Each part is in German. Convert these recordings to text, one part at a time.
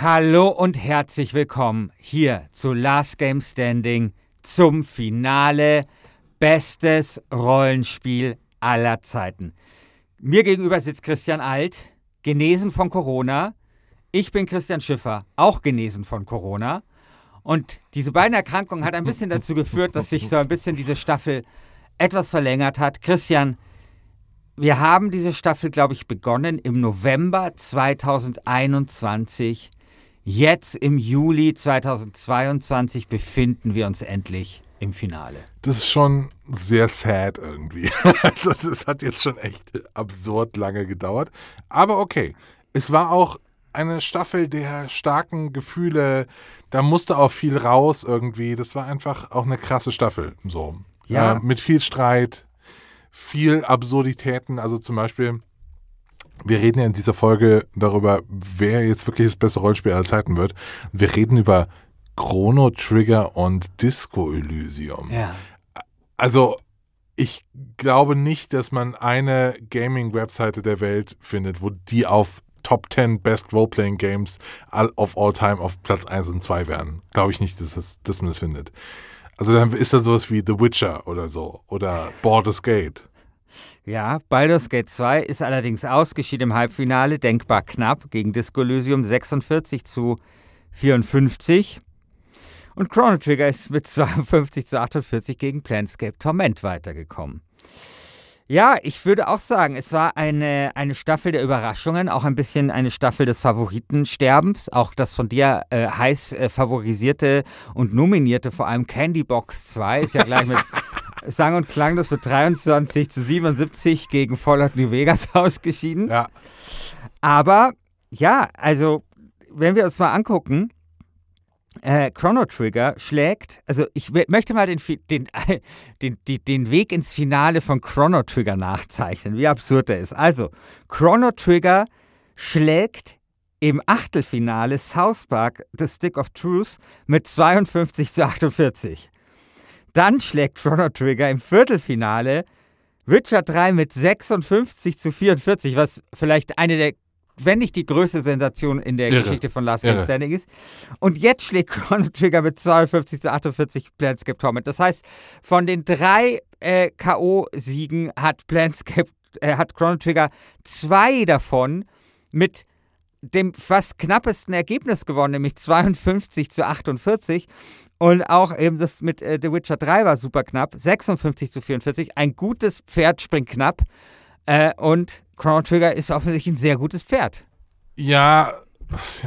Hallo und herzlich willkommen hier zu Last Game Standing zum Finale Bestes Rollenspiel aller Zeiten. Mir gegenüber sitzt Christian Alt, genesen von Corona. Ich bin Christian Schiffer, auch genesen von Corona. Und diese beiden Erkrankungen hat ein bisschen dazu geführt, dass sich so ein bisschen diese Staffel etwas verlängert hat. Christian, wir haben diese Staffel, glaube ich, begonnen im November 2021. Jetzt im Juli 2022 befinden wir uns endlich im Finale. Das ist schon sehr sad irgendwie. Also das hat jetzt schon echt absurd lange gedauert. Aber okay, es war auch eine Staffel der starken Gefühle. Da musste auch viel raus irgendwie. Das war einfach auch eine krasse Staffel. So. Ja. Äh, mit viel Streit, viel Absurditäten. Also zum Beispiel, wir reden ja in dieser Folge darüber, wer jetzt wirklich das beste Rollenspiel aller Zeiten wird. Wir reden über Chrono Trigger und Disco Elysium. Ja. Also, ich glaube nicht, dass man eine Gaming-Webseite der Welt findet, wo die auf Top 10 Best Role-Playing Games of all time auf Platz 1 und 2 wären. Glaube ich nicht, dass, das, dass man das findet. Also dann ist dann sowas wie The Witcher oder so oder Baldur's Gate. Ja, Baldur's Gate 2 ist allerdings ausgeschieden im Halbfinale, denkbar knapp, gegen Disco Elysium 46 zu 54. Und Chrono Trigger ist mit 52 zu 48 gegen Planscape Torment weitergekommen. Ja, ich würde auch sagen, es war eine, eine Staffel der Überraschungen, auch ein bisschen eine Staffel des Favoritensterbens. Auch das von dir äh, heiß äh, favorisierte und nominierte, vor allem Candy Box 2, ist ja gleich mit sang- und klanglos mit 23 zu 77 gegen Fallout New Vegas ausgeschieden. Ja. Aber ja, also wenn wir uns mal angucken, äh, Chrono Trigger schlägt, also ich möchte mal den, den, den, den, den Weg ins Finale von Chrono Trigger nachzeichnen, wie absurd er ist. Also, Chrono Trigger schlägt im Achtelfinale South Park The Stick of Truth mit 52 zu 48. Dann schlägt Chrono Trigger im Viertelfinale Witcher 3 mit 56 zu 44, was vielleicht eine der, wenn nicht die größte Sensation in der Irre. Geschichte von Last Irre. Standing ist. Und jetzt schlägt Chrono Trigger mit 52 zu 48 Planescape Torment. Das heißt, von den drei äh, K.O.-Siegen hat Planescape, äh, hat Chrono Trigger zwei davon mit dem fast knappesten Ergebnis gewonnen, nämlich 52 zu 48. Und auch eben das mit äh, The Witcher 3 war super knapp, 56 zu 44. Ein gutes Pferd springt knapp. Äh, und Chrono Trigger ist offensichtlich ein sehr gutes Pferd. Ja,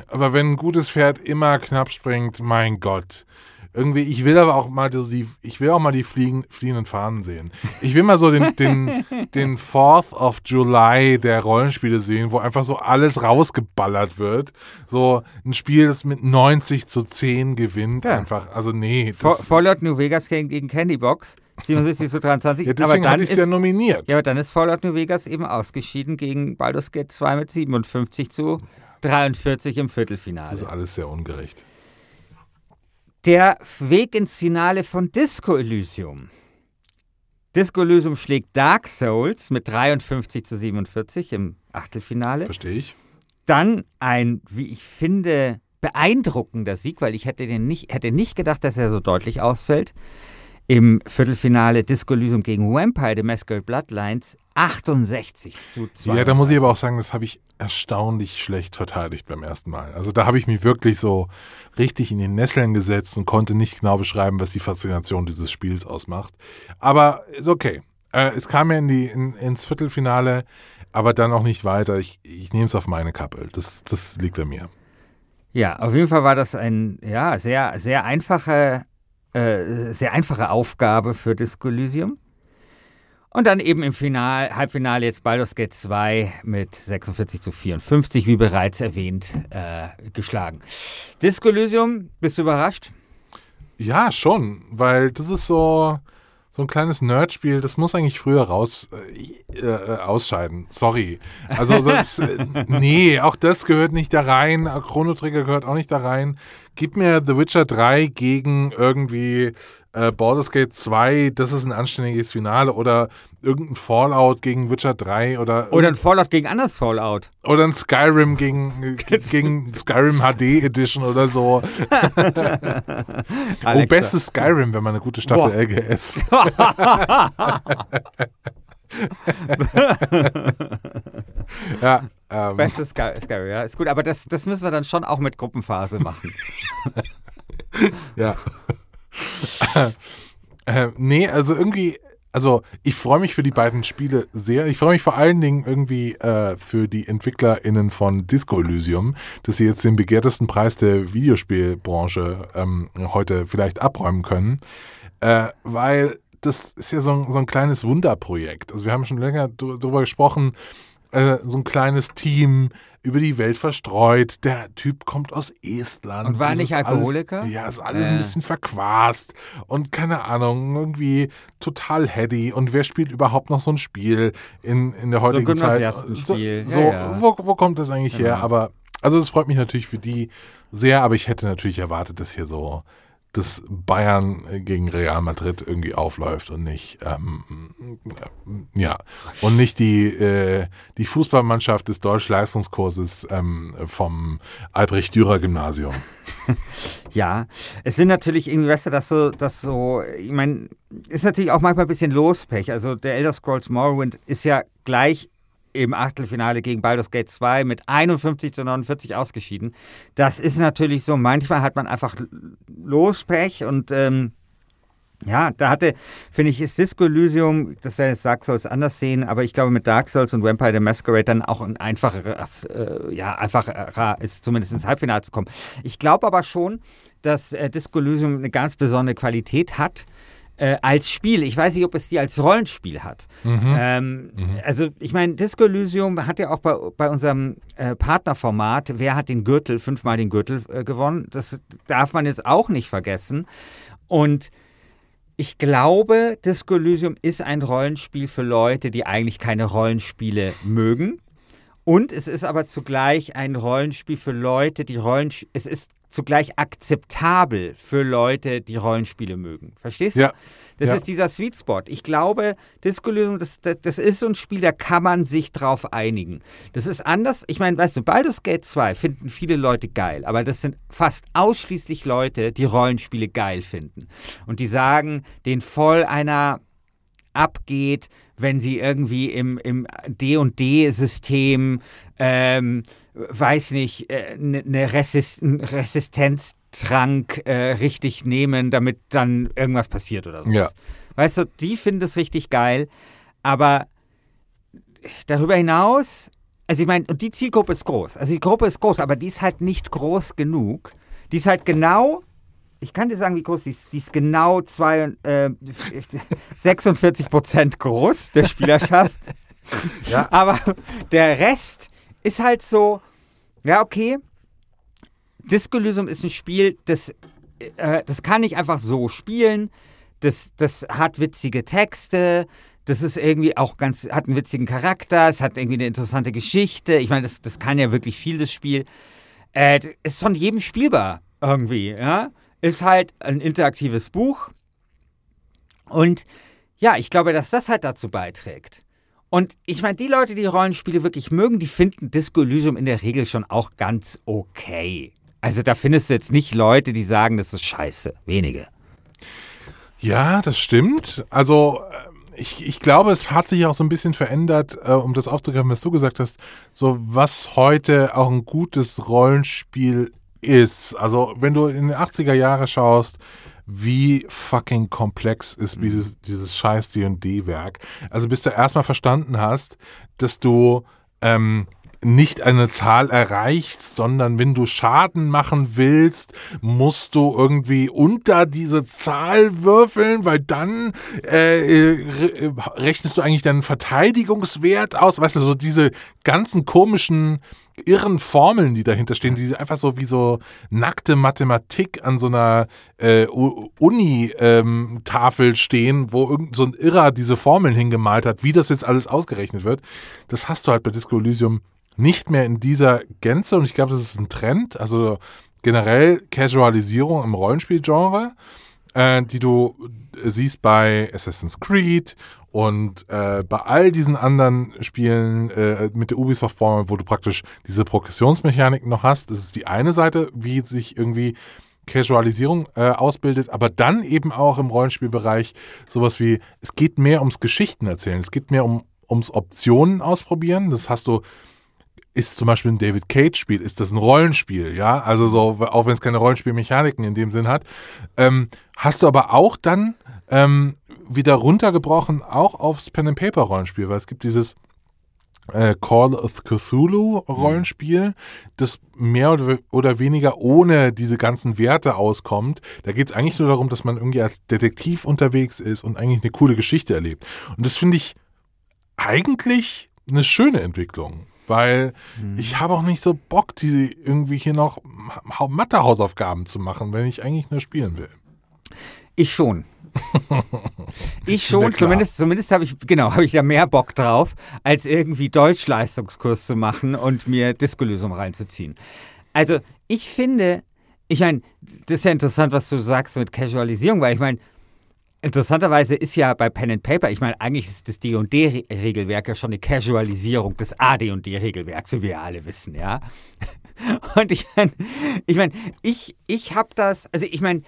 aber wenn ein gutes Pferd immer knapp springt, mein Gott. Irgendwie, ich will aber auch mal die, ich will auch mal die fliegen, fliegenden Fahnen sehen. Ich will mal so den, den, den 4th of July der Rollenspiele sehen, wo einfach so alles rausgeballert wird. So ein Spiel, das mit 90 zu 10 gewinnt. Ja. Einfach, also nee. Fallout New Vegas gegen, gegen Candy Box, 77 zu 23. ja, aber deswegen dann ich es ist, ja nominiert. ja, aber dann ist Fallout New Vegas eben ausgeschieden gegen Baldur's Gate 2 mit 57 zu 43 im Das ist Viertelfinale. alles sehr ungerecht. Der Weg ins Finale von Disco Elysium. Disco Elysium schlägt Dark Souls mit 53 zu 47 im Achtelfinale. Verstehe ich. Dann ein, wie ich finde, beeindruckender Sieg, weil ich hätte, den nicht, hätte nicht gedacht, dass er so deutlich ausfällt. Im Viertelfinale Disco Elysium gegen Vampire The Masquerade Bloodlines 68 zu 2. Ja, da muss ich aber auch sagen, das habe ich erstaunlich schlecht verteidigt beim ersten Mal. Also da habe ich mich wirklich so richtig in die Nesseln gesetzt und konnte nicht genau beschreiben, was die Faszination dieses Spiels ausmacht. Aber ist okay. Äh, es kam ja in die, in, ins Viertelfinale, aber dann auch nicht weiter. Ich, ich nehme es auf meine Kappe. Das, das liegt an mir. Ja, auf jeden Fall war das ein ja, sehr, sehr einfache, äh, sehr einfache Aufgabe für Disco Elysium. Und dann eben im Final, Halbfinale jetzt Baldur's Gate 2 mit 46 zu 54, wie bereits erwähnt, äh, geschlagen. Disco Elysium, bist du überrascht? Ja, schon, weil das ist so, so ein kleines Nerdspiel, das muss eigentlich früher raus äh, äh, ausscheiden. Sorry. Also das, äh, nee, auch das gehört nicht da rein. Chrono Trigger gehört auch nicht da rein. Gib mir The Witcher 3 gegen irgendwie äh, Baldur's Gate 2, das ist ein anständiges Finale oder irgendein Fallout gegen Witcher 3 oder Oder ein Fallout gegen anderes Fallout. oder ein Skyrim gegen, gegen Skyrim HD Edition oder so. oh, bestes Skyrim, wenn man eine gute Staffel Boah. LGS. ja, ähm, Bestes Sky, Skyrim, ja, ist gut, aber das, das müssen wir dann schon auch mit Gruppenphase machen. ja. äh, nee, also irgendwie, also ich freue mich für die beiden Spiele sehr. Ich freue mich vor allen Dingen irgendwie äh, für die EntwicklerInnen von Disco Elysium, dass sie jetzt den begehrtesten Preis der Videospielbranche ähm, heute vielleicht abräumen können. Äh, weil das ist ja so ein, so ein kleines Wunderprojekt. Also wir haben schon länger drüber gesprochen, äh, so ein kleines Team über die Welt verstreut. Der Typ kommt aus Estland. Und war Das nicht Alkoholiker? Alles, ja, ist alles Äh. ein bisschen verquast und keine Ahnung, irgendwie total heady. Und wer spielt überhaupt noch so ein Spiel in, in der heutigen Zeit? Gymnasiastenspiel. So, Ja, so ja. Wo, wo kommt das eigentlich her? Genau. Aber, also es freut mich natürlich für die sehr, aber ich hätte natürlich erwartet, dass hier so dass Bayern gegen Real Madrid irgendwie aufläuft und nicht ähm, ja und nicht die äh, die Fußballmannschaft des Deutsch-Leistungskurses ähm, vom Albrecht Dürer Gymnasium. Ja, es sind natürlich irgendwie, weißt du, das so, das so, ich meine, ist natürlich auch manchmal ein bisschen Lospech. Also der Elder Scrolls Morrowind ist ja gleich im Achtelfinale gegen Baldur's Gate 2 mit 51 zu 49 ausgeschieden. Das ist natürlich so, manchmal hat man einfach Lospech und ähm, ja, da hatte, finde ich, ist Disco Elysium, das wäre jetzt Dark Souls anders sehen, aber ich glaube mit Dark Souls und Vampire the Masquerade dann auch ein einfacheres, äh, ja, einfacher ist, zumindest ins Halbfinale zu kommen. Ich glaube aber schon, dass äh, Disco Elysium eine ganz besondere Qualität hat. Äh, als Spiel. Ich weiß nicht, ob es die als Rollenspiel hat. Ähm, Also, ich meine, Disco Elysium hat ja auch bei, bei unserem äh, Partnerformat, wer hat den Gürtel, fünfmal den Gürtel äh, gewonnen. Das darf man jetzt auch nicht vergessen. Und ich glaube, Disco Elysium ist ein Rollenspiel für Leute, die eigentlich keine Rollenspiele mögen. Und es ist aber zugleich ein Rollenspiel für Leute, die Rollenspiele. Es ist zugleich akzeptabel für Leute, die Rollenspiele mögen. Verstehst du? Ja. Das Ja. ist dieser Sweet Spot. Ich glaube, Disco Elysium, das, das, das ist so ein Spiel, da kann man sich drauf einigen. Das ist anders. Ich meine, weißt du, Baldur's Gate 2 finden viele Leute geil, aber das sind fast ausschließlich Leute, die Rollenspiele geil finden. Und die sagen, den voll einer abgeht, wenn sie irgendwie im, im D&D-System, ähm, weiß nicht, eine ne Resist Resistenztrank äh, richtig nehmen, damit dann irgendwas passiert oder so. Ja. Weißt du, die finden es richtig geil, aber darüber hinaus, also ich meine, und die Zielgruppe ist groß. Also die Gruppe ist groß, aber die ist halt nicht groß genug. Die ist halt genau, ich kann dir sagen, wie groß die ist. Die ist genau zwei, äh, 46 Prozent groß, der Spielerschaft. Ja. Aber der Rest ist halt so, ja, okay. Disco Elysium ist ein Spiel, das, äh, das kann ich einfach so spielen. Das, das hat witzige Texte. Das ist irgendwie auch ganz, hat einen witzigen Charakter. Es hat irgendwie eine interessante Geschichte. Ich meine, das, das kann ja wirklich viel, das Spiel. Äh, das ist von jedem spielbar irgendwie, ja. Ist halt ein interaktives Buch. Und ja, ich glaube, dass das halt dazu beiträgt. Und ich meine, die Leute, die Rollenspiele wirklich mögen, die finden Disco Elysium in der Regel schon auch ganz okay. Also da findest du jetzt nicht Leute, die sagen, das ist scheiße. Wenige. Ja, das stimmt. Also äh, ich, ich glaube, es hat sich auch so ein bisschen verändert, äh, um das aufzugreifen, was du gesagt hast, so was heute auch ein gutes Rollenspiel ist. Also wenn du in den 80er Jahre schaust, wie fucking komplex ist Mhm. dieses, dieses scheiß D&D-Werk. Also bis du erstmal verstanden hast, dass du ähm, nicht eine Zahl erreichst, sondern wenn du Schaden machen willst, musst du irgendwie unter diese Zahl würfeln, weil dann äh, äh, rechnest du eigentlich deinen Verteidigungswert aus. Weißt du, so diese ganzen komischen irren Formeln, die dahinter stehen, die einfach so wie so nackte Mathematik an so einer äh, Uni-Tafel stehen, wo irgend so ein Irrer diese Formeln hingemalt hat, wie das jetzt alles ausgerechnet wird. Das hast du halt bei Disco Elysium nicht mehr in dieser Gänze und ich glaube, das ist ein Trend. Also generell Casualisierung im Rollenspielgenre, äh, die du siehst bei Assassin's Creed und äh, bei all diesen anderen Spielen äh, mit der Ubisoft-Formel, wo du praktisch diese Progressionsmechanik noch hast, das ist die eine Seite, wie sich irgendwie Casualisierung äh, ausbildet, aber dann eben auch im Rollenspielbereich sowas wie, es geht mehr ums Geschichten erzählen, es geht mehr um, ums Optionen ausprobieren. Das hast du, ist zum Beispiel ein David Cage-Spiel, ist das ein Rollenspiel, ja? Also so, auch wenn es keine Rollenspielmechaniken in dem Sinn hat. Ähm, hast du aber auch dann ähm, wieder runtergebrochen, auch aufs Pen-and-Paper-Rollenspiel, weil es gibt dieses äh, Call of Cthulhu-Rollenspiel, das mehr oder, oder weniger ohne diese ganzen Werte auskommt. Da geht es eigentlich nur darum, dass man irgendwie als Detektiv unterwegs ist und eigentlich eine coole Geschichte erlebt. Und das finde ich eigentlich eine schöne Entwicklung. Weil ich habe auch nicht so Bock, diese irgendwie hier noch Ma- Mathe-Hausaufgaben zu machen, wenn ich eigentlich nur spielen will. Ich schon. Ich schon, zumindest, zumindest habe ich, genau, habe ich da mehr Bock drauf, als irgendwie Deutschleistungskurs zu machen und mir Diskolösung reinzuziehen. Also, ich finde, ich meine, das ist ja interessant, was du sagst mit Casualisierung, weil ich meine, interessanterweise ist ja bei Pen and Paper, ich meine, eigentlich ist das D&D-Regelwerk ja schon eine Casualisierung des AD&D-Regelwerks, wie wir alle wissen, ja. Und ich meine, ich meine, ich, ich habe das, also ich meine,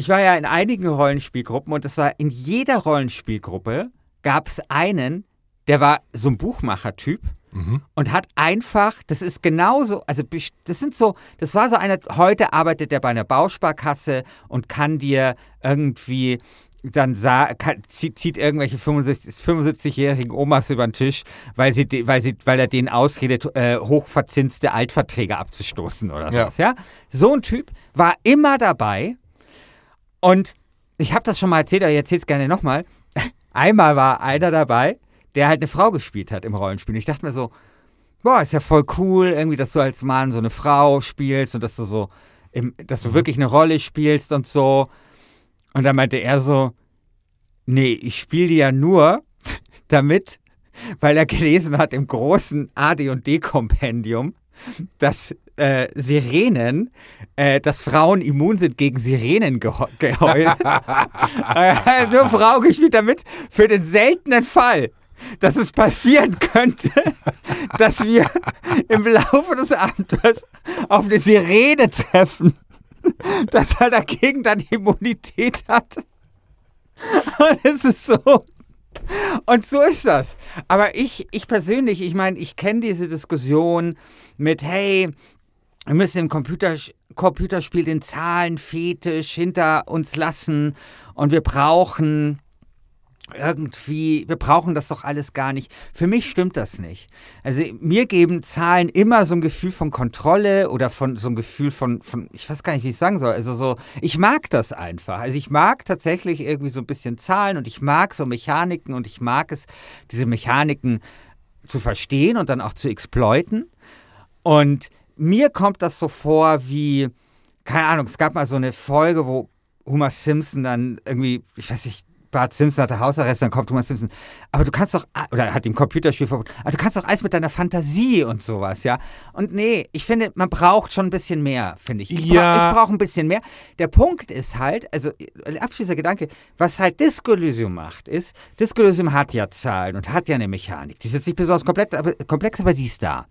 ich war ja in einigen Rollenspielgruppen und das war in jeder Rollenspielgruppe gab es einen, der war so ein Buchmacher-Typ und hat einfach, das ist genauso, also das sind so, das war so einer, heute arbeitet er bei einer Bausparkasse und kann dir irgendwie dann sa kann, zieht, zieht irgendwelche 65 75-jährigen Omas über den Tisch, weil, sie, weil, sie, weil er denen ausredet, äh, hochverzinste Altverträge abzustoßen oder Ja. sowas. Ja? So ein Typ war immer dabei und ich habe das schon mal erzählt, aber ich erzähle es gerne nochmal. Einmal war einer dabei, der halt eine Frau gespielt hat im Rollenspiel. Und ich dachte mir so, boah, ist ja voll cool, irgendwie, dass du als Mann so eine Frau spielst und dass du so, im, dass du wirklich eine Rolle spielst und so. Und dann meinte er so, nee, ich spiele die ja nur damit, weil er gelesen hat im großen AD&D-Kompendium, dass äh, Sirenen, äh, dass Frauen immun sind gegen Sirenengeheul. hat nur Frau gespielt damit für den seltenen Fall, dass es passieren könnte, dass wir im Laufe des Abenteuers auf eine Sirene treffen, dass er dagegen dann Immunität hat. Und es ist so. Und so ist das. Aber ich, ich persönlich, ich meine, ich kenne diese Diskussion mit, hey, wir müssen im Computer, Computerspiel den Zahlenfetisch hinter uns lassen und wir brauchen irgendwie, wir brauchen das doch alles gar nicht. Für mich stimmt das nicht. Also mir geben Zahlen immer so ein Gefühl von Kontrolle oder von so ein Gefühl von, von ich weiß gar nicht, wie ich sagen soll. Also so, ich mag das einfach. Also ich mag tatsächlich irgendwie so ein bisschen Zahlen und ich mag so Mechaniken und ich mag es, diese Mechaniken zu verstehen und dann auch zu exploiten. Und mir kommt das so vor wie, keine Ahnung, es gab mal so eine Folge, wo Homer Simpson dann irgendwie, ich weiß nicht, Bart Simpson hatte Hausarrest, dann kommt Homer Simpson. Aber du kannst doch, oder hat ihm Computerspiel verboten, aber du kannst doch alles mit deiner Fantasie und sowas, ja. Und nee, ich finde, man braucht schon ein bisschen mehr, finde ich. Ich, Ja. bra ich brauche ein bisschen mehr. Der Punkt ist halt, also abschließender Gedanke, was halt Disco Elysium macht, ist, Disco Elysium hat ja Zahlen und hat ja eine Mechanik. Die ist jetzt nicht besonders komplex, aber, komplex, aber die ist da.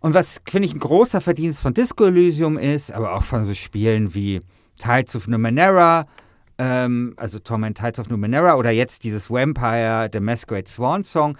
Und was, finde ich, ein großer Verdienst von Disco Elysium ist, aber auch von so Spielen wie Tides of Numenera, ähm, also Torment Tides of Numenera oder jetzt dieses Vampire, The Masquerade Swan Song,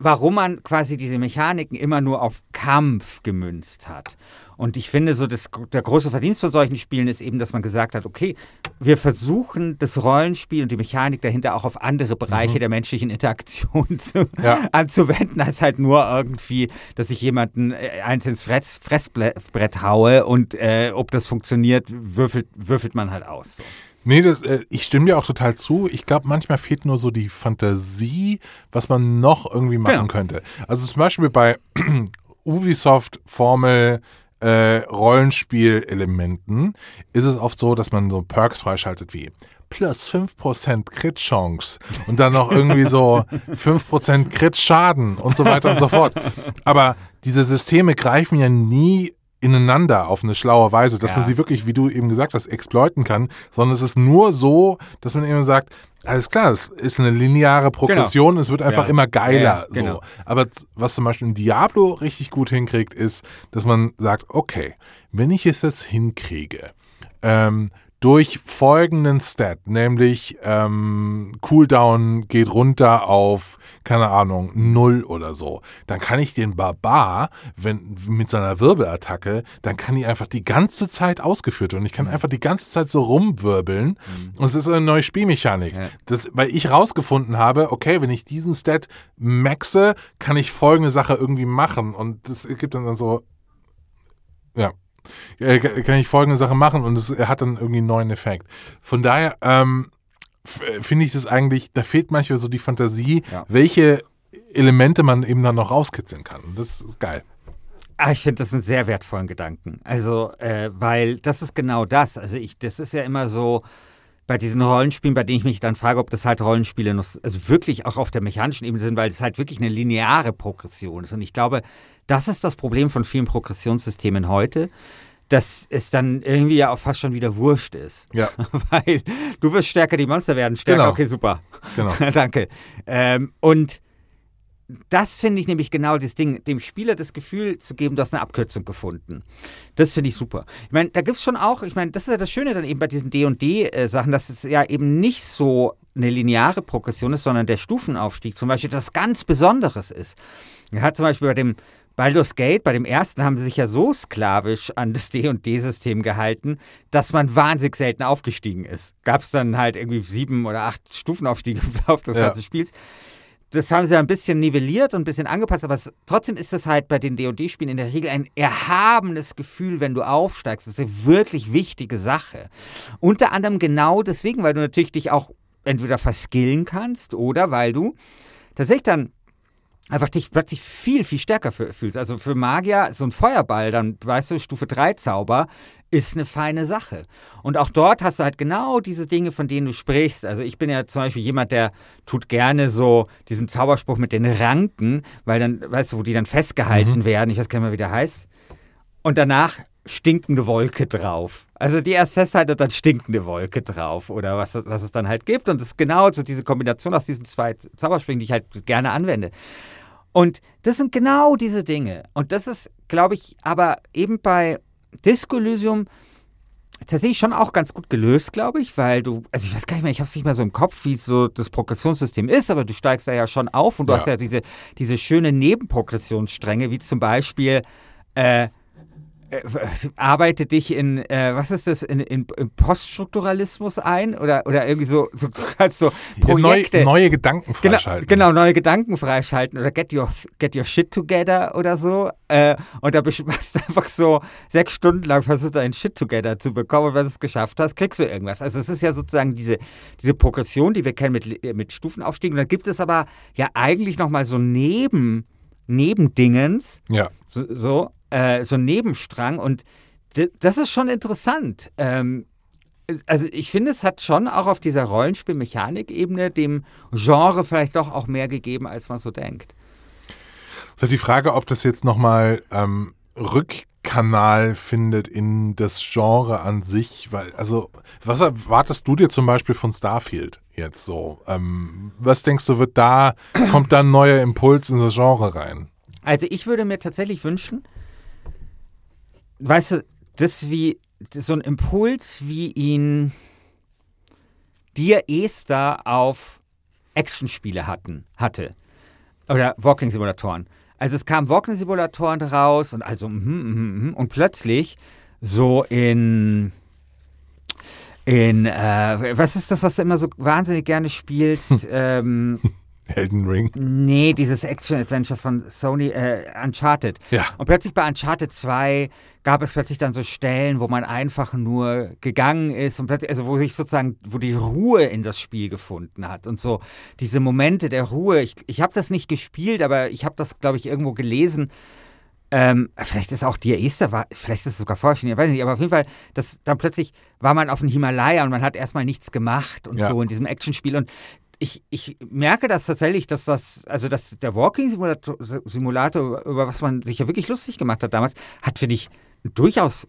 warum man quasi diese Mechaniken immer nur auf Kampf gemünzt hat. Und ich finde, so das, der große Verdienst von solchen Spielen ist eben, dass man gesagt hat, okay, wir versuchen das Rollenspiel und die Mechanik dahinter auch auf andere Bereiche mhm. der menschlichen Interaktion zu, ja. anzuwenden, als halt nur irgendwie, dass ich jemanden äh, eins ins Fress, Fressbrett haue und äh, ob das funktioniert, würfelt, würfelt man halt aus. So. Nee, das, äh, ich stimme dir auch total zu. Ich glaube, manchmal fehlt nur so die Fantasie, was man noch irgendwie machen genau. könnte. Also zum Beispiel bei Ubisoft Formel äh, Rollenspielelementen ist es oft so, dass man so Perks freischaltet wie plus 5% Crit-Chance und dann noch irgendwie so 5% Crit-Schaden und so weiter und so fort. Aber diese Systeme greifen ja nie ineinander auf eine schlaue Weise, dass ja. man sie wirklich, wie du eben gesagt hast, exploiten kann, sondern es ist nur so, dass man eben sagt, alles klar, es ist eine lineare Progression, genau. es wird einfach ja. immer geiler. Ja, genau. so. Aber was zum Beispiel in Diablo richtig gut hinkriegt, ist, dass man sagt, okay, wenn ich es jetzt hinkriege, ähm, durch folgenden Stat, nämlich ähm, Cooldown geht runter auf, keine Ahnung, null oder so. Dann kann ich den Barbar, wenn mit seiner Wirbelattacke, dann kann die einfach die ganze Zeit ausgeführt werden. Und ich kann mhm. einfach die ganze Zeit so rumwirbeln. Mhm. Und es ist eine neue Spielmechanik. Ja. Das, weil ich rausgefunden habe, okay, wenn ich diesen Stat maxe, kann ich folgende Sache irgendwie machen. Und das gibt dann so, ja, äh, kann ich folgende Sache machen und es hat dann irgendwie einen neuen Effekt. Von daher ähm, finde ich das eigentlich, da fehlt manchmal so die Fantasie, ja. welche Elemente man eben dann noch rauskitzeln kann. Das ist geil. Ah, ich finde das einen sehr wertvollen Gedanken. Also, äh, weil das ist genau das. Also, ich, das ist ja immer so bei diesen Rollenspielen, bei denen ich mich dann frage, ob das halt Rollenspiele noch, also wirklich auch auf der mechanischen Ebene sind, weil es halt wirklich eine lineare Progression ist. Und ich glaube, das ist das Problem von vielen Progressionssystemen heute, dass es dann irgendwie ja auch fast schon wieder wurscht ist. Ja. Weil du wirst stärker, die Monster werden stärker. Genau. Okay, super. Genau. Danke. Ähm, und das finde ich nämlich genau das Ding, dem Spieler das Gefühl zu geben, du hast eine Abkürzung gefunden. Das finde ich super. Ich meine, da gibt es schon auch, ich meine, das ist ja das Schöne dann eben bei diesen D&D-Sachen, dass es ja eben nicht so eine lineare Progression ist, sondern der Stufenaufstieg zum Beispiel etwas ganz Besonderes ist. Er hat zum Beispiel bei dem Baldur's Gate, bei dem ersten haben sie sich ja so sklavisch an das D&D-System gehalten, dass man wahnsinnig selten aufgestiegen ist. Gab es dann halt irgendwie sieben oder acht Stufenaufstiege im Laufe des ja. ganzen Spiels. Das haben sie ein bisschen nivelliert und ein bisschen angepasst, aber es, trotzdem ist es halt bei den D&D-Spielen in der Regel ein erhabenes Gefühl, wenn du aufsteigst. Das ist eine wirklich wichtige Sache. Unter anderem genau deswegen, weil du natürlich dich auch entweder verskillen kannst oder weil du tatsächlich dann einfach dich plötzlich viel, viel stärker fühlst. Also für Magier, so ein Feuerball, dann weißt du, Stufe 3 Zauber ist eine feine Sache. Und auch dort hast du halt genau diese Dinge, von denen du sprichst. Also ich bin ja zum Beispiel jemand, der tut gerne so diesen Zauberspruch mit den Ranken, weil dann, weißt du, wo die dann festgehalten mhm. werden. Ich weiß gar nicht mehr, wie der heißt. Und danach stinkende Wolke drauf. Also die erst festhalten und dann stinkende Wolke drauf oder was, was es dann halt gibt. Und das ist genau so diese Kombination aus diesen zwei Zaubersprüngen, die ich halt gerne anwende. Und das sind genau diese Dinge. Und das ist, glaube ich, aber eben bei Disco Elysium tatsächlich schon auch ganz gut gelöst, glaube ich, weil du, also ich weiß gar nicht mehr, ich habe es nicht mehr so im Kopf, wie so das Progressionssystem ist, aber du steigst da ja schon auf und du ja. hast ja diese, diese schöne Nebenprogressionsstränge, wie zum Beispiel äh, äh, arbeite dich in, äh, was ist das, in, in, in, Poststrukturalismus ein oder, oder irgendwie so, so als so Projekte. Neue, neue Gedanken freischalten. Genau, genau, neue Gedanken freischalten oder get your, get your shit together oder so. Äh, und da bist du einfach so sechs Stunden lang versucht, dein Shit together zu bekommen und wenn du es geschafft hast, kriegst du irgendwas. Also es ist ja sozusagen diese, diese Progression, die wir kennen mit, mit Stufenaufstieg. Und dann gibt es aber ja eigentlich nochmal so neben Nebendingens. Ja. So, so äh, so ein Nebenstrang und das ist schon interessant. Ähm, also ich finde, es hat schon auch auf dieser Rollenspielmechanik-Ebene dem Genre vielleicht doch auch mehr gegeben, als man so denkt. So die Frage, ob das jetzt nochmal ähm, Rückkanal findet in das Genre an sich, weil, also, was erwartest du dir zum Beispiel von Starfield jetzt so? Ähm, was denkst du, wird da, kommt da ein neuer Impuls in das Genre rein? Also ich würde mir tatsächlich wünschen, weißt du, das wie so ein Impuls, wie ihn Dear Esther auf Actionspiele hatten, hatte. Oder Walking-Simulatoren. Also es kamen Walking-Simulatoren raus und also mhm, mhm, mhm. und plötzlich so in in äh, was ist das, was du immer so wahnsinnig gerne spielst? ähm, Elden Ring. Nee, dieses Action-Adventure von Sony, äh, Uncharted. Ja. Und plötzlich bei Uncharted 2 gab es plötzlich dann so Stellen, wo man einfach nur gegangen ist und plötzlich, also wo sich sozusagen, wo die Ruhe in das Spiel gefunden hat und so diese Momente der Ruhe. Ich, ich habe das nicht gespielt, aber ich habe das, glaube ich, irgendwo gelesen. Ähm, vielleicht ist auch die Esther, war, vielleicht ist es sogar vorher schon, ich weiß nicht, aber auf jeden Fall, das, dann plötzlich war man auf dem Himalaya und man hat erstmal nichts gemacht und Ja. so in diesem Actionspiel und ich, ich merke das tatsächlich, dass das, also dass der Walking-Simulator, Simulator, über was man sich ja wirklich lustig gemacht hat damals, hat, finde ich, durchaus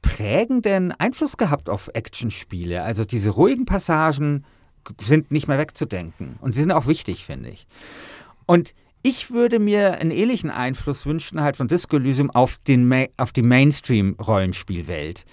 prägenden Einfluss gehabt auf Actionspiele. Also diese ruhigen Passagen sind nicht mehr wegzudenken. Und sie sind auch wichtig, finde ich. Und ich würde mir einen ähnlichen Einfluss wünschen, halt von Disco Elysium auf, den Ma auf die Mainstream-Rollenspielwelt.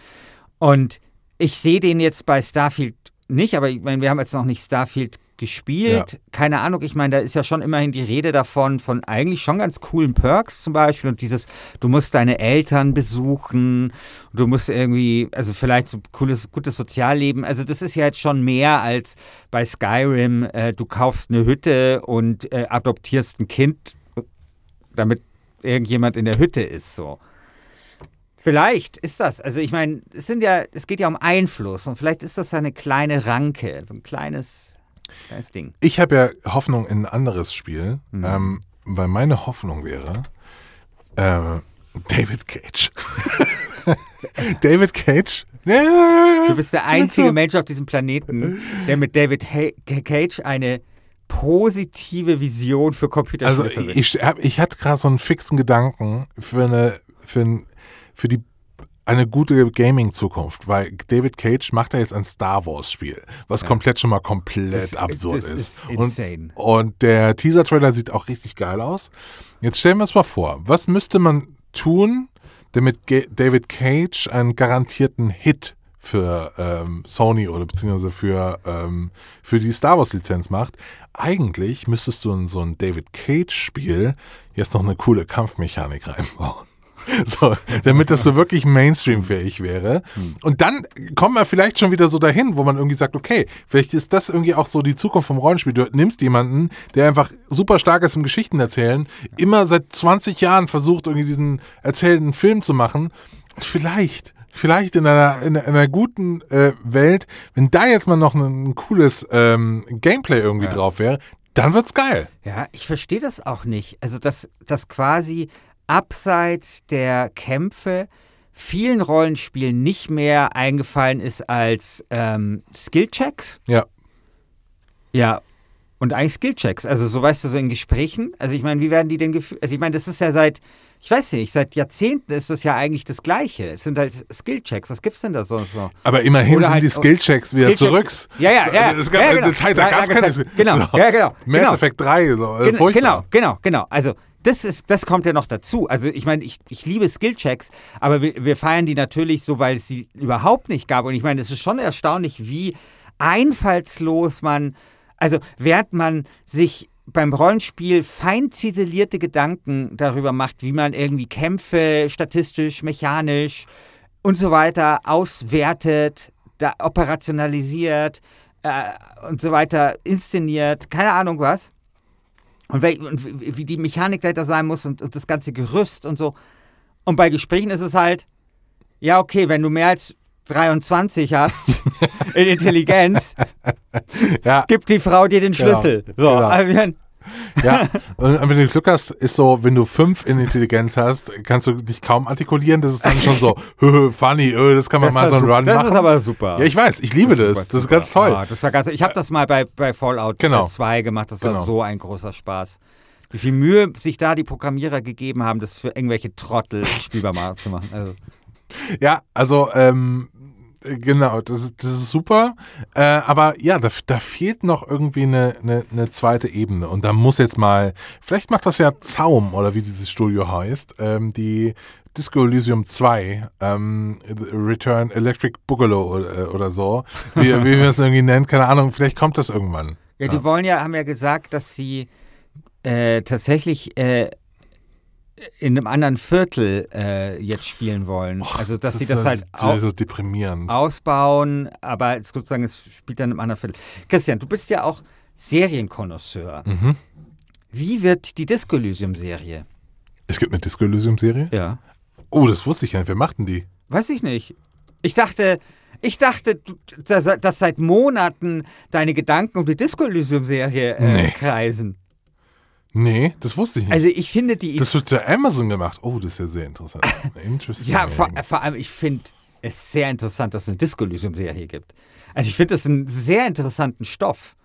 Und ich sehe den jetzt bei Starfield nicht, aber ich meine, wir haben jetzt noch nicht Starfield gespielt. Ja. Keine Ahnung, ich meine, da ist ja schon immerhin die Rede davon, von eigentlich schon ganz coolen Perks zum Beispiel und dieses, du musst deine Eltern besuchen, du musst irgendwie, also vielleicht so cooles, gutes Sozialleben. Also das ist ja jetzt schon mehr als bei Skyrim, äh, du kaufst eine Hütte und äh, adoptierst ein Kind, damit irgendjemand in der Hütte ist, so. Vielleicht ist das. Also ich meine, es sind ja, es geht ja um Einfluss und vielleicht ist das eine kleine Ranke, so ein kleines, kleines Ding. Ich habe ja Hoffnung in ein anderes Spiel, Mhm. ähm, weil meine Hoffnung wäre äh, David Cage. David Cage. Du bist der einzige. Mensch auf diesem Planeten, der mit David ha Cage eine positive Vision für Computerspiele Also ich, hab, ich hatte gerade so einen fixen Gedanken für eine für, ein, für die eine gute Gaming-Zukunft, weil David Cage macht ja jetzt ein Star Wars-Spiel, was komplett schon mal komplett Das- absurd das ist. ist insane. Und, und der Teaser-Trailer sieht auch richtig geil aus. Jetzt stellen wir uns mal vor, was müsste man tun, damit David Cage einen garantierten Hit für ähm, Sony oder beziehungsweise für, ähm, für die Star Wars-Lizenz macht? Eigentlich müsstest du in so ein David Cage-Spiel jetzt noch eine coole Kampfmechanik reinbauen. So, damit das so wirklich Mainstream-fähig wäre. Und dann kommen wir vielleicht schon wieder so dahin, wo man irgendwie sagt, okay, vielleicht ist das irgendwie auch so die Zukunft vom Rollenspiel. Du nimmst jemanden, der einfach super stark ist im Geschichten erzählen, immer seit 20 Jahren versucht, irgendwie diesen erzählenden Film zu machen. Und vielleicht, vielleicht in einer, in, einer- in einer guten äh, Welt, wenn da jetzt mal noch ein, ein cooles ähm, Gameplay irgendwie drauf wäre, dann wird's geil. Ja, ich verstehe das auch nicht. Also, dass, dass quasi abseits der Kämpfe vielen Rollenspielen nicht mehr eingefallen ist als ähm, Skillchecks. Ja. Ja. Und eigentlich Skillchecks. Also, so weißt du, so in Gesprächen. Also, ich meine, wie werden die denn geführt? Also, ich meine, das ist ja seit, ich weiß nicht, seit Jahrzehnten ist das ja eigentlich das Gleiche. Es sind halt Skillchecks. Was gibt's denn da sonst noch? Aber immerhin Oder sind halt- die Skillchecks wieder Skillchecks- zurück. Ja, ja, ja. Es gab ja, eine genau. Zeit, da gab es keine. gesagt. Genau, So. ja, genau. Mass genau. Effect 3, so, äh, Gen furchtbar. genau, genau, genau. Also das ist, das kommt ja noch dazu. Also ich meine, ich, ich liebe Skillchecks, aber wir, wir feiern die natürlich so, weil es sie überhaupt nicht gab. Und ich meine, es ist schon erstaunlich, wie einfallslos man, also während man sich beim Rollenspiel fein ziselierte Gedanken darüber macht, wie man irgendwie Kämpfe statistisch, mechanisch und so weiter auswertet, da operationalisiert äh, und so weiter, inszeniert, keine Ahnung was. Und, wel, und wie die Mechanik dahinter sein muss und, und das ganze Gerüst und so. Und bei Gesprächen ist es halt, ja, okay, wenn du mehr als 23 hast in Intelligenz, Ja, gibt die Frau dir den Genau, Schlüssel. So, genau. also, ja. Und wenn du Glück hast, ist so, wenn du fünf in Intelligenz hast, kannst du dich kaum artikulieren. Das ist dann schon so, funny, äh, das kann man mal so einen Run das machen. ist aber super. ja, ich weiß, ich liebe das. Das, ist ganz toll. Ah, das war ganz, ich habe das mal bei, bei Fallout Genau. 2 gemacht. Das war Genau. so ein großer Spaß. Wie viel Mühe sich da die Programmierer gegeben haben, das für irgendwelche Trottel spielbar zu machen. Also, Ja, also ähm, genau, das, ist- das ist super. Äh, aber ja, da, da fehlt noch irgendwie eine, eine, eine zweite Ebene. Und da muss jetzt mal, vielleicht macht das ja Zaum oder wie dieses Studio heißt, ähm, die Disco Elysium 2, ähm, Return Electric Boogaloo oder, oder so, wie, wie wir es irgendwie nennen, keine Ahnung, vielleicht kommt das irgendwann. Ja, die wollen ja, haben ja gesagt, dass sie äh, tatsächlich äh, in einem anderen Viertel äh, jetzt spielen wollen. Och, also, dass das sie ist das ja halt so, au so deprimierend. ausbauen, aber sozusagen, es spielt dann im anderen Viertel. Christian, du bist ja auch Serienkonnoisseur. Mhm. Wie wird die Disco Elysium-Serie? Es gibt eine Disco Elysium-Serie? Ja. Oh, das wusste ich gar nicht. Wer macht denn die? Weiß ich nicht. Ich dachte, ich dachte, dass, seit Monaten deine Gedanken um die Disco Elysium-Serie äh, Nee. kreisen. Nee, das wusste ich nicht. Also ich finde die das wird für Amazon gemacht. Oh, das ist ja sehr interessant. Interesting. Ja, vor, vor allem, ich finde es sehr interessant, dass es eine Disco-Elysium-Serie gibt. Also ich finde das einen sehr interessanten Stoff.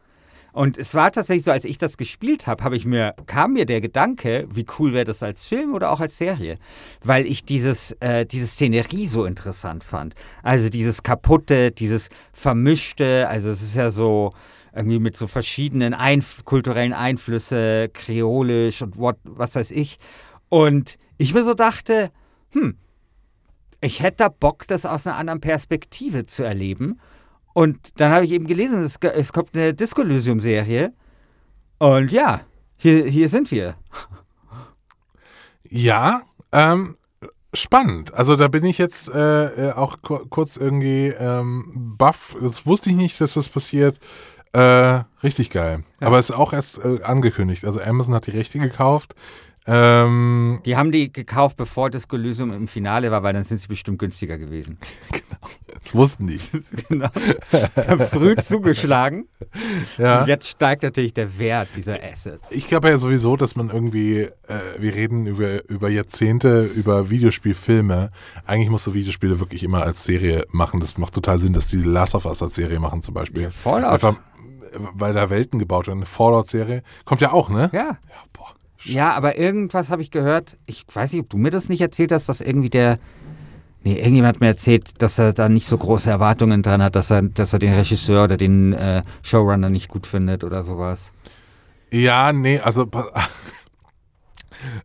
Und es war tatsächlich so, als ich das gespielt habe, habe ich mir, kam mir der Gedanke, wie cool wäre das als Film oder auch als Serie. Weil ich dieses, äh, diese Szenerie so interessant fand. Also dieses kaputte, dieses vermischte, also es ist ja so irgendwie mit so verschiedenen Einf kulturellen Einflüsse, kreolisch und what, was weiß ich. Und ich mir so dachte, hm, ich hätte da Bock, das aus einer anderen Perspektive zu erleben. Und dann habe ich eben gelesen, es, es kommt eine Disco-Elysium-Serie. Und ja, hier, hier sind wir. Ja, ähm, spannend. Also da bin ich jetzt äh, äh, auch ku kurz irgendwie ähm, baff. Das wusste ich nicht, dass das passiert. Äh, richtig geil. Aber es ist auch erst äh, angekündigt. Also Amazon hat die Rechte gekauft. Ähm, Die haben die gekauft, bevor Disco Elysium im Finale war, weil dann sind sie bestimmt günstiger gewesen. das wussten die. genau. haben früh zugeschlagen. Ja. Und jetzt steigt natürlich der Wert dieser Assets. Ich glaube ja sowieso, dass man irgendwie, äh, wir reden über, über Jahrzehnte, über Videospielfilme. Eigentlich musst du Videospiele wirklich immer als Serie machen. Das macht total Sinn, dass die Last of Us als Serie machen zum Beispiel. Fallout. Einfach, äh, weil da Welten gebaut werden. Eine Fallout-Serie. Kommt ja auch, ne? Ja. Ja, boah. Ja, aber irgendwas habe ich gehört. Ich weiß nicht, ob du mir das nicht erzählt hast, dass irgendwie der. Nee, irgendjemand hat mir erzählt, dass er da nicht so große Erwartungen dran hat, dass er, dass er den Regisseur oder den äh, Showrunner nicht gut findet oder sowas. Ja, nee, also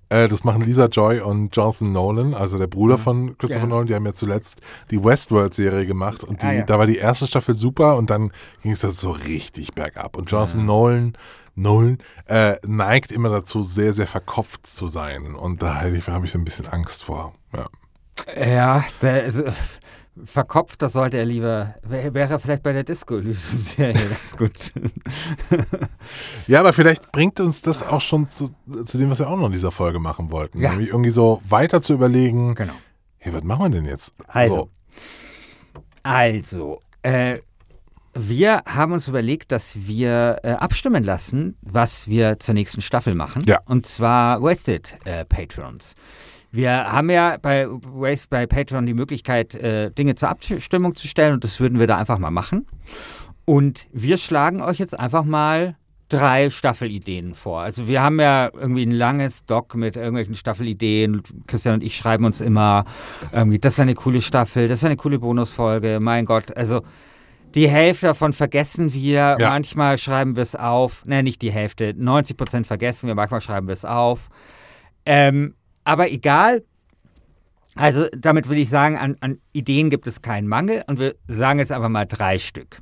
äh, das machen Lisa Joy und Jonathan Nolan, also der Bruder von Christopher Ja. Nolan, die haben ja zuletzt die Westworld-Serie gemacht und die, Ah, ja. da war die erste Staffel super und dann ging es das so richtig bergab. Und Jonathan Nolan, Nolan äh, neigt immer dazu, sehr, sehr verkopft zu sein und da habe ich, hab ich so ein bisschen Angst vor. Ja. Ja, der, also, verkopft, das sollte er lieber. Wär- Wäre er vielleicht bei der Disco-Serie ganz gut. ja, aber vielleicht bringt uns das auch schon zu, zu dem, was wir auch noch in dieser Folge machen wollten. Ja. Nämlich irgendwie so weiter zu überlegen, genau. hey, was machen wir denn jetzt? Also, So. Also, äh, wir haben uns überlegt, dass wir äh, abstimmen lassen, was wir zur nächsten Staffel machen. Ja. Und zwar Wasted äh, Patrons. Wir haben ja bei, Waste, bei Patreon die Möglichkeit, äh, Dinge zur Abstimmung zu stellen und das würden wir da einfach mal machen. Und wir schlagen euch jetzt einfach mal drei Staffelideen vor. Also wir haben ja irgendwie ein langes Doc mit irgendwelchen Staffelideen. Christian und ich schreiben uns immer, irgendwie, das ist eine coole Staffel, das ist eine coole Bonusfolge, mein Gott. Also die Hälfte davon vergessen wir, Ja. manchmal schreiben wir es auf. Ne, nicht die Hälfte, 90 Prozent vergessen wir, manchmal schreiben wir es auf. Ähm, aber egal, also damit will ich sagen, an, an Ideen gibt es keinen Mangel und wir sagen jetzt einfach mal drei Stück.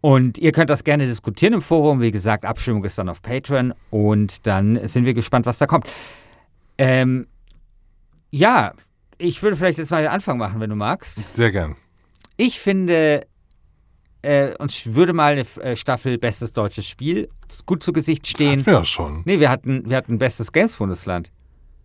Und ihr könnt das gerne diskutieren im Forum. Wie gesagt, Abstimmung ist dann auf Patreon und dann sind wir gespannt, was da kommt. Ähm, ja, ich würde vielleicht jetzt mal den Anfang machen, wenn du magst. Sehr gern. Ich finde, äh, uns würde mal eine äh, Staffel Bestes deutsches Spiel gut zu Gesicht Das stehen. hatten wir ja schon. Nee, wir hatten, wir hatten Bestes Games-Bundesland.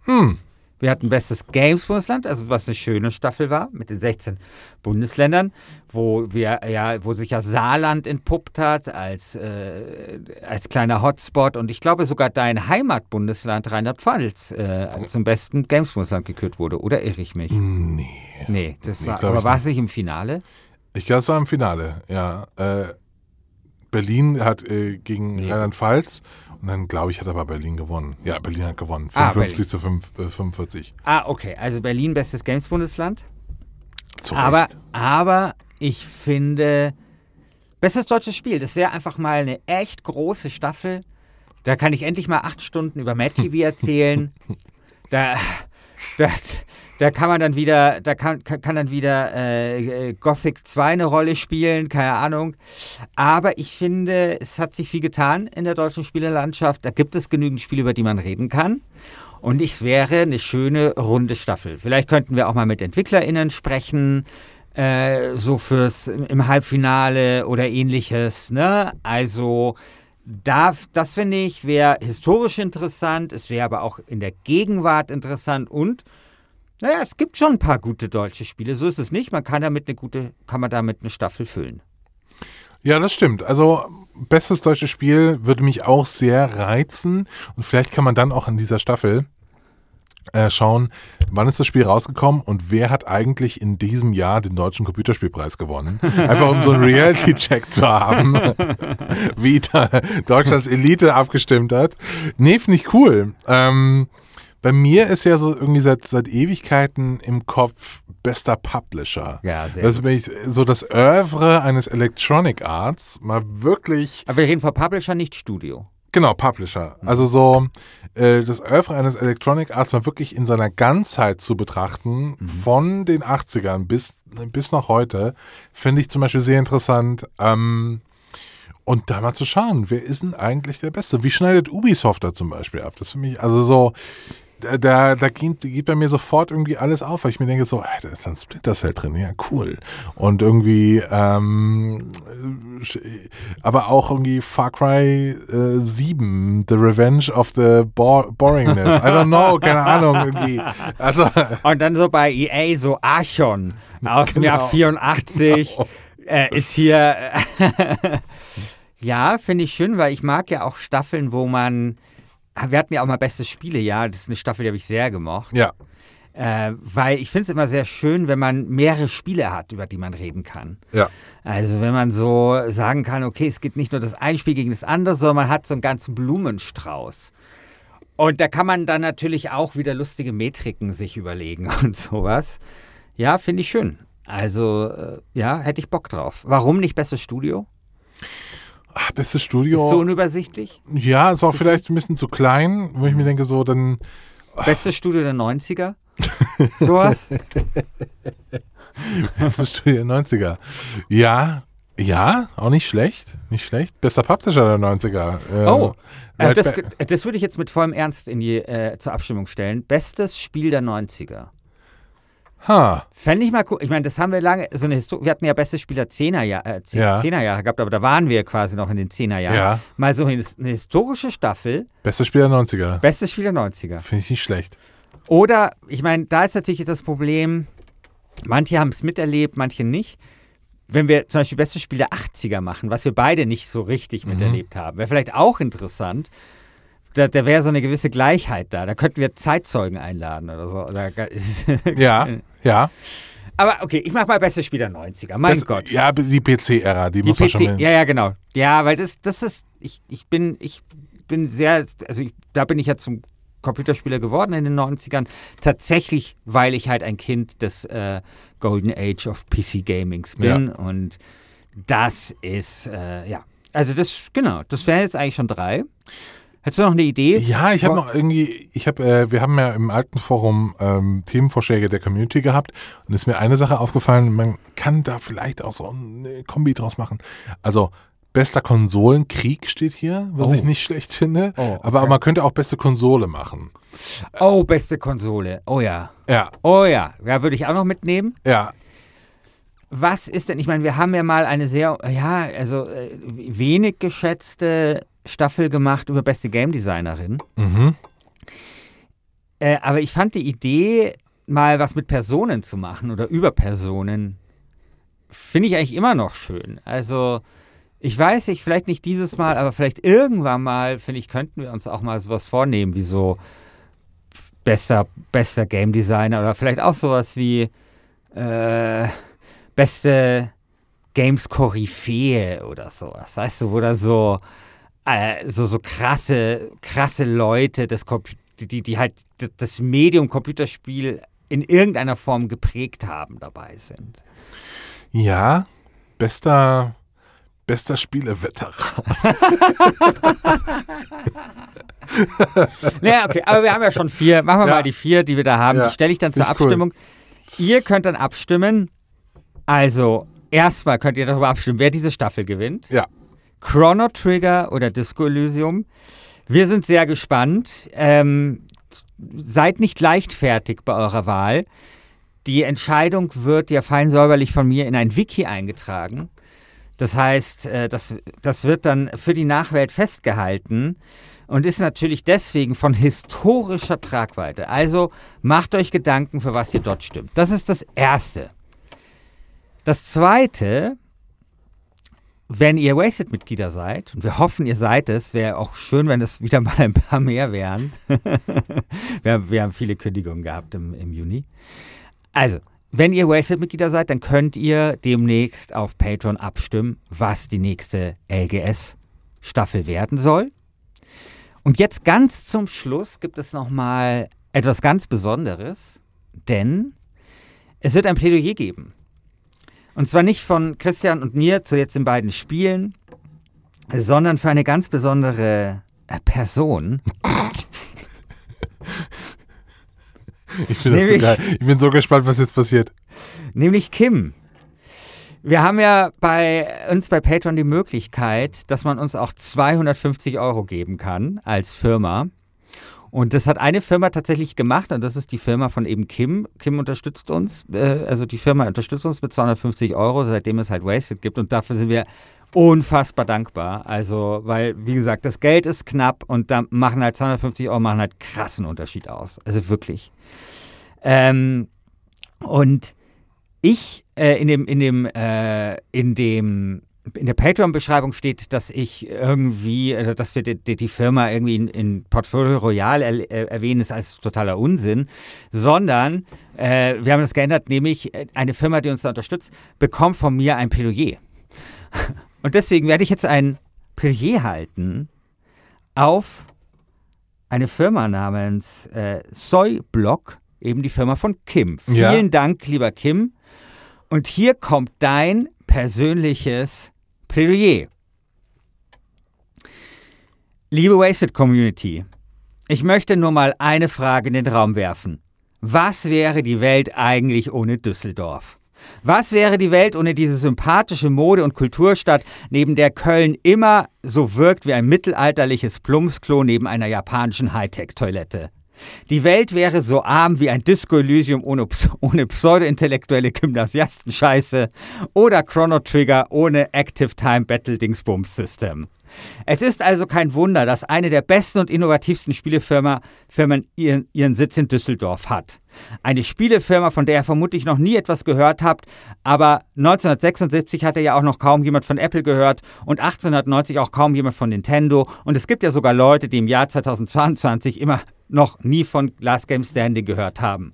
Hm. Wir hatten Bestes Games-Bundesland, also was eine schöne Staffel war, mit den 16 Bundesländern, wo wir ja, wo sich ja Saarland entpuppt hat als, äh, als kleiner Hotspot und ich glaube sogar dein Heimatbundesland Rheinland-Pfalz äh, zum besten Games-Bundesland gekürt wurde, oder irre ich mich? Nee. Nee, das Nee, war, aber ich war es nicht im Finale? Ich glaube, es war im Finale, ja. Äh, Berlin hat äh, gegen Nee. Rheinland-Pfalz dann, glaube ich, hat aber Berlin gewonnen. Ja, Berlin hat gewonnen. Ah, 55 zu 5, äh, 45. Ah, okay, also Berlin bestes Games-Bundesland. Aber, aber ich finde, bestes deutsches Spiel, das wäre einfach mal eine echt große Staffel. Da kann ich endlich mal acht Stunden über Mad TV erzählen. da, da, Da kann man dann wieder, da kann, kann, dann wieder äh, äh Gothic 2 eine Rolle spielen, keine Ahnung. Aber ich finde, es hat sich viel getan in der deutschen Spielelandschaft. Da gibt es genügend Spiele, über die man reden kann. Und es wäre eine schöne runde Staffel. Vielleicht könnten wir auch mal mit EntwicklerInnen sprechen, äh, so fürs im Halbfinale oder ähnliches. Ne? Also da, das finde ich, wäre historisch interessant, es wäre aber auch in der Gegenwart interessant und naja, es gibt schon ein paar gute deutsche Spiele, so ist es nicht. Man kann damit eine gute, kann man damit eine Staffel füllen. Ja, das stimmt. Also bestes deutsches Spiel würde mich auch sehr reizen und vielleicht kann man dann auch an dieser Staffel äh, schauen, wann ist das Spiel rausgekommen und wer hat eigentlich in diesem Jahr den deutschen Computerspielpreis gewonnen. Einfach um so einen Reality-Check zu haben, wie da Deutschlands Elite abgestimmt hat. Nee, finde ich cool. Ähm, bei mir ist ja so irgendwie seit, seit Ewigkeiten im Kopf bester Publisher. Ja, sehr Das bin ich so das Oeuvre eines Electronic Arts mal wirklich. Aber wir reden von Publisher, nicht Studio. Genau, Publisher. Also so äh, das Oeuvre eines Electronic Arts mal wirklich in seiner Ganzheit zu betrachten, Mhm. von den 80ern bis, bis nach heute, finde ich zum Beispiel sehr interessant. Ähm, und da mal zu schauen, wer ist denn eigentlich der Beste? Wie schneidet Ubisoft da zum Beispiel ab? Das für mich, also so, da, da, geht, geht bei mir sofort irgendwie alles auf, weil ich mir denke so, hey, da ist ein Splinter Cell drin, ja, cool. Und irgendwie, ähm, äh, aber auch irgendwie Far Cry äh, 7, The Revenge of the Bor Boringness. I don't know, keine Ahnung, irgendwie. Also, Und dann so bei EA so Archon aus dem Genau. Jahr 84 äh, ist hier. ja, finde ich schön, weil ich mag ja auch Staffeln, wo man. Wir hatten ja auch mal beste Spiele, ja. Das ist eine Staffel, die habe ich sehr gemocht. ja, Äh, weil ich finde es immer sehr schön, wenn man mehrere Spiele hat, über die man reden kann. ja. Also wenn man so sagen kann, okay, es gibt nicht nur das eine Spiel gegen das andere, sondern man hat so einen ganzen Blumenstrauß. Und da kann man dann natürlich auch wieder lustige Metriken sich überlegen und sowas. Ja, finde ich schön. Also, äh, ja, hätte ich Bock drauf. Warum nicht bestes Studio? Ach, bestes Ist Studio. so unübersichtlich. ja, ist auch vielleicht ein bisschen zu klein, wo ich mir denke, so, dann. Bestes Studio der 90er? Sowas? Bestes Studio der 90er. Ja, ja, auch nicht schlecht. Nicht schlecht. Bester Publisher der 90er. Äh, Oh, äh, das, Back. das würde ich jetzt mit vollem Ernst in die, äh, zur Abstimmung stellen. Bestes Spiel der 90er. Ha. Fände ich mal cool. Ich meine, das haben wir lange, so eine Histo wir hatten ja bestes Spieler 10er, Jahr, äh, 10, Ja. 10er Jahre gehabt, aber da waren wir quasi noch in den 10er Jahren. Ja. Mal so eine, eine historische Staffel, Bestes Spiel der 90er. bestes Spiel der 90er. Finde ich nicht schlecht. Oder, ich meine, da ist natürlich das Problem, manche haben es miterlebt, manche nicht. Wenn wir zum Beispiel bestes Spiel der 80er machen, was wir beide nicht so richtig Mhm. miterlebt haben, wäre vielleicht auch interessant. Da, da wäre so eine gewisse Gleichheit da. Da könnten wir Zeitzeugen einladen oder so. Ja, ja. Aber okay, ich mache mal bestes Spiel der 90er. Mein Das- Gott. Ja, die PC-Ära, die, Die muss man PC, schon. ja, ja, genau. Ja, weil das, das ist, ich, ich bin, ich bin sehr, also ich, da bin ich ja zum Computerspieler geworden in den 90ern. Tatsächlich, weil ich halt ein Kind des äh, Golden Age of PC Gamings bin. Und das ist, äh, ja. Also das, genau, das wären jetzt eigentlich schon drei. Hättest du noch eine Idee? Ja, ich habe noch irgendwie, ich habe, äh, wir haben ja im alten Forum ähm, Themenvorschläge der Community gehabt und ist mir eine Sache aufgefallen, man kann da vielleicht auch so eine Kombi draus machen. Also bester Konsolenkrieg steht hier, was Oh. ich nicht schlecht finde, Oh, aber okay. man könnte auch beste Konsole machen. Oh, beste Konsole. Oh ja. Ja, Oh ja. Ja, würde ich auch noch mitnehmen. ja, Was ist denn, ich meine, wir haben ja mal eine sehr, ja, also äh, wenig geschätzte Staffel gemacht über beste Game Designerin. mhm. Äh, aber ich fand die Idee, mal was mit Personen zu machen oder über Personen, finde ich eigentlich immer noch schön. Also, ich weiß nicht, vielleicht nicht dieses Mal, aber vielleicht irgendwann mal, finde ich, könnten wir uns auch mal sowas vornehmen, wie so bester, bester Game Designer oder vielleicht auch sowas wie äh, beste Games Koryphäe oder sowas, weißt du, oder so, äh, so, so krasse, krasse Leute, Compu- die, die, halt das Medium Computerspiel in irgendeiner Form geprägt haben, dabei sind. ja, bester, Bester Spieleveteran. naja, okay, aber wir haben ja schon vier. Machen wir Ja. mal die vier, die wir da haben. Ja, Die stelle ich dann zur finde ich cool. Abstimmung. Ihr könnt dann abstimmen. Also, erstmal könnt ihr darüber abstimmen, wer diese Staffel gewinnt. Ja. Chrono Trigger oder Disco Elysium. Wir sind sehr gespannt. Ähm, seid nicht leichtfertig bei eurer Wahl. Die Entscheidung wird ja fein säuberlich von mir in ein Wiki eingetragen. Das heißt, äh, das, das wird dann für die Nachwelt festgehalten und ist natürlich deswegen von historischer Tragweite. Also macht euch Gedanken, für was ihr dort stimmt. Das ist das Erste. Das Zweite, wenn ihr Wasted-Mitglieder seid, und wir hoffen, ihr seid es, wäre auch schön, wenn es wieder mal ein paar mehr wären. wir, haben- wir haben viele Kündigungen gehabt im, im Juni. Also, wenn ihr Wasted-Mitglieder seid, dann könnt ihr demnächst auf Patreon abstimmen, was die nächste LGS-Staffel werden soll. Und jetzt ganz zum Schluss gibt es nochmal etwas ganz Besonderes, denn es wird ein Plädoyer geben. Und zwar nicht von Christian und mir zu jetzt den beiden Spielen, sondern für eine ganz besondere äh, Person. Ich finde das so geil. Ich bin so gespannt, was jetzt passiert. Nämlich Kim. Wir haben ja bei uns bei Patreon die Möglichkeit, dass man uns auch 250 Euro geben kann als Firma. Und das hat eine Firma tatsächlich gemacht und das ist die Firma von eben Kim. Kim unterstützt uns, äh, also die Firma unterstützt uns mit 250 Euro, seitdem es halt Wasted gibt und dafür sind wir unfassbar dankbar. Also, weil, wie gesagt, das Geld ist knapp und da machen halt 250 Euro machen halt krassen Unterschied aus. Also wirklich. Ähm, und ich äh, in dem in dem äh, in dem in der Patreon-Beschreibung steht, dass ich irgendwie, also dass wir die, die, Firma irgendwie in, in Portfolio Royal er, äh, erwähnen, ist als totaler Unsinn, sondern äh, wir haben das geändert, nämlich äh, eine Firma, die uns da unterstützt, bekommt von mir ein Plädoyer. Und deswegen werde ich jetzt ein Plädoyer halten auf eine Firma namens äh, Soyblock, eben die Firma von Kim. Ja. Vielen Dank, lieber Kim. Und hier kommt dein persönliches Plädoyer. Liebe Wasted Community, ich möchte nur mal eine Frage in den Raum werfen. Was wäre die Welt eigentlich ohne Düsseldorf? Was wäre die Welt ohne diese sympathische Mode- und Kulturstadt, neben der Köln immer so wirkt wie ein mittelalterliches Plumpsklo neben einer japanischen Hightech-Toilette? Die Welt wäre so arm wie ein Disco-Elysium ohne, ohne pseudo-intellektuelle Gymnasiastenscheiße oder Chrono Trigger ohne Active Time Battle Dingsbums System. Es ist also kein Wunder, dass eine der besten und innovativsten Spielefirmen Firmen ihren, ihren Sitz in Düsseldorf hat. Eine Spielefirma, von der ihr vermutlich noch nie etwas gehört habt, aber 1976 hatte ja auch noch kaum jemand von Apple gehört und 1890 auch kaum jemand von Nintendo und es gibt ja sogar Leute, die im Jahr 2022 immer noch nie von Last Game Standing gehört haben.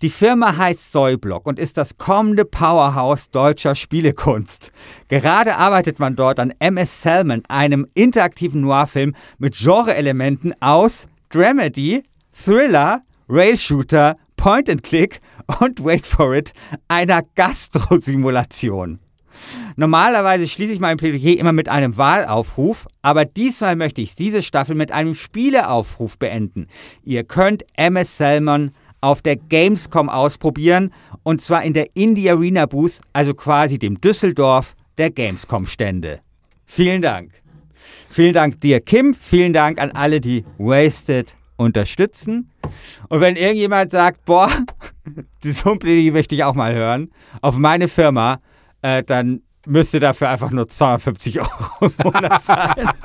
Die Firma heißt Soyblock und ist das kommende Powerhouse deutscher Spielekunst. Gerade arbeitet man dort an MS Salmon, einem interaktiven Noir-Film mit Genre-Elementen aus Dramedy, Thriller, Rail-Shooter, Point-and-Click und, wait for it, einer Gastro-Simulation. Normalerweise schließe ich mein Plädoyer immer mit einem Wahlaufruf, aber diesmal möchte ich diese Staffel mit einem Spieleaufruf beenden. Ihr könnt MS Salmon auf der Gamescom ausprobieren und zwar in der Indie Arena Booth, also quasi dem Düsseldorf der Gamescom-Stände. Vielen Dank. Vielen Dank dir, Kim. Vielen Dank an alle, die Wasted unterstützen. Und wenn irgendjemand sagt, boah, die Plädoyer möchte ich auch mal hören, auf meine Firma, äh, dann müsste dafür einfach nur 250 Euro im Monat zahlen.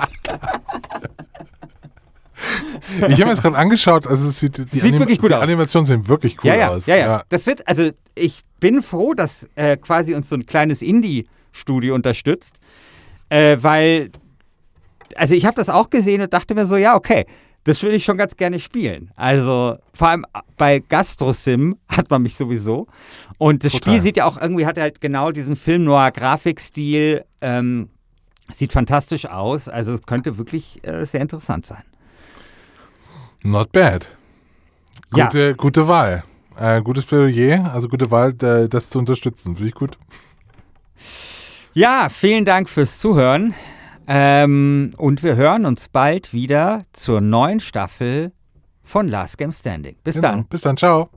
Ich habe mir das gerade angeschaut, also es sieht, die, Sieht wirklich gut die aus. Animationen sehen wirklich cool ja, ja, aus. ja, ja, Das wird, also ich bin froh, dass äh, quasi uns so ein kleines Indie-Studio unterstützt, äh, weil, also ich habe das auch gesehen und dachte mir so, ja, okay, das will ich schon ganz gerne spielen. Also vor allem bei GastroSim hat man mich sowieso. Und das Total. Spiel sieht ja auch irgendwie, hat halt genau diesen Film-Noir-Grafikstil, ähm, sieht fantastisch aus. Also es könnte wirklich äh, sehr interessant sein. Not bad. Ja. Gute, gute Wahl. Äh, gutes Plädoyer, also gute Wahl, da- das zu unterstützen. Finde ich gut. Ja, vielen Dank fürs Zuhören. Ähm, und wir hören uns bald wieder zur neuen Staffel von Last Game Standing. Bis Genau. dann. Bis dann, ciao.